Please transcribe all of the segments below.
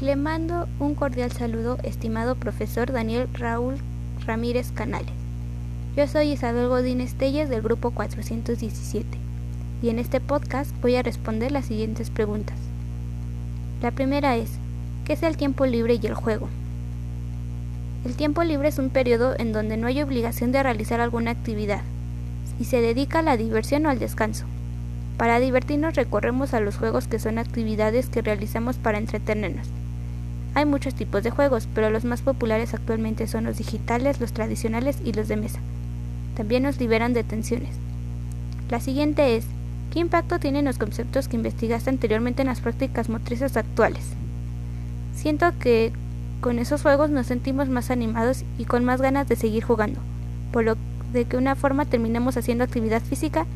Le mando un cordial saludo, estimado profesor Daniel Raúl Ramírez Canales. Yo soy Isabel Godín Estelles del grupo 417 y en este podcast voy a responder las siguientes preguntas. La primera es, ¿qué es el tiempo libre y el juego? El tiempo libre es un periodo en donde no hay obligación de realizar alguna actividad y se dedica a la diversión o al descanso. Para divertirnos recorremos a los juegos que son actividades que realizamos para entretenernos. Hay muchos tipos de juegos, pero los más populares actualmente son los digitales, los tradicionales y los de mesa. También nos liberan de tensiones. La siguiente es, ¿qué impacto tienen los conceptos que investigaste anteriormente en las prácticas motrices actuales? Siento que con esos juegos nos sentimos más animados y con más ganas de seguir jugando, por lo de que una forma terminamos haciendo actividad física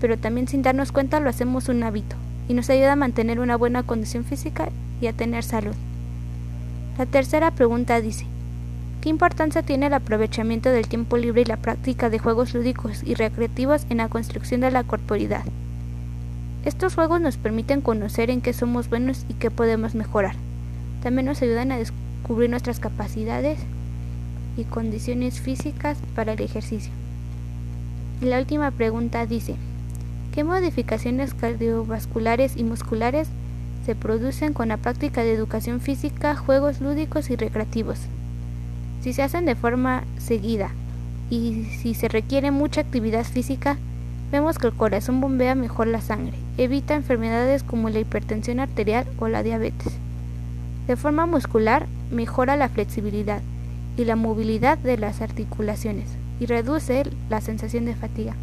pero también sin darnos cuenta lo hacemos un hábito y nos ayuda a mantener una buena condición física y a tener salud. La tercera pregunta dice, ¿qué importancia tiene el aprovechamiento del tiempo libre y la práctica de juegos lúdicos y recreativos en la construcción de la corporidad? Estos juegos nos permiten conocer en qué somos buenos y qué podemos mejorar. También nos ayudan a descubrir nuestras capacidades y condiciones físicas para el ejercicio. Y la última pregunta dice, ¿Qué modificaciones cardiovasculares y musculares se producen con la práctica de educación física, juegos lúdicos y recreativos? Si se hacen de forma seguida y si se requiere mucha actividad física, vemos que el corazón bombea mejor la sangre, evita enfermedades como la hipertensión arterial o la diabetes. De forma muscular, mejora la flexibilidad y la movilidad de las articulaciones y reduce la sensación de fatiga.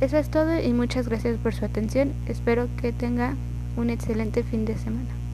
Eso es todo y muchas gracias por su atención. Espero que tenga un excelente fin de semana.